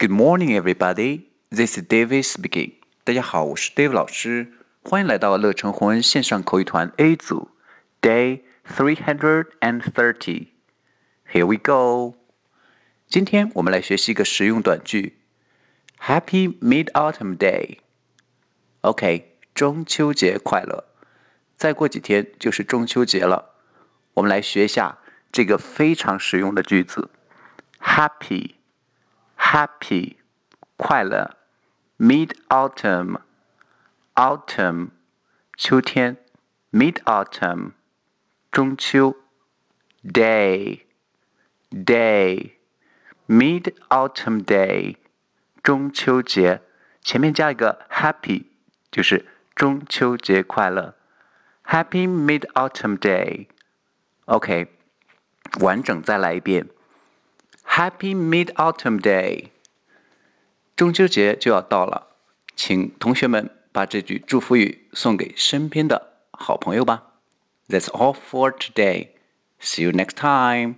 Good morning, everybody. This is David speaking. 大家好，我是 David 老师，欢迎来到乐成红恩线上口语团 A 组，Day three hundred and thirty. Here we go. 今天我们来学习一个实用短句，Happy Mid Autumn Day. OK，中秋节快乐。再过几天就是中秋节了，我们来学一下这个非常实用的句子：Happy。happy 快乐，mid autumn autumn 秋天，mid autumn 中秋，day day mid autumn day 中秋节，前面加一个 happy 就是中秋节快乐，happy mid autumn day。OK，完整再来一遍。 Happy Mid Autumn Day！中秋节就要到了，请同学们把这句祝福语送给身边的好朋友吧。That's all for today. See you next time.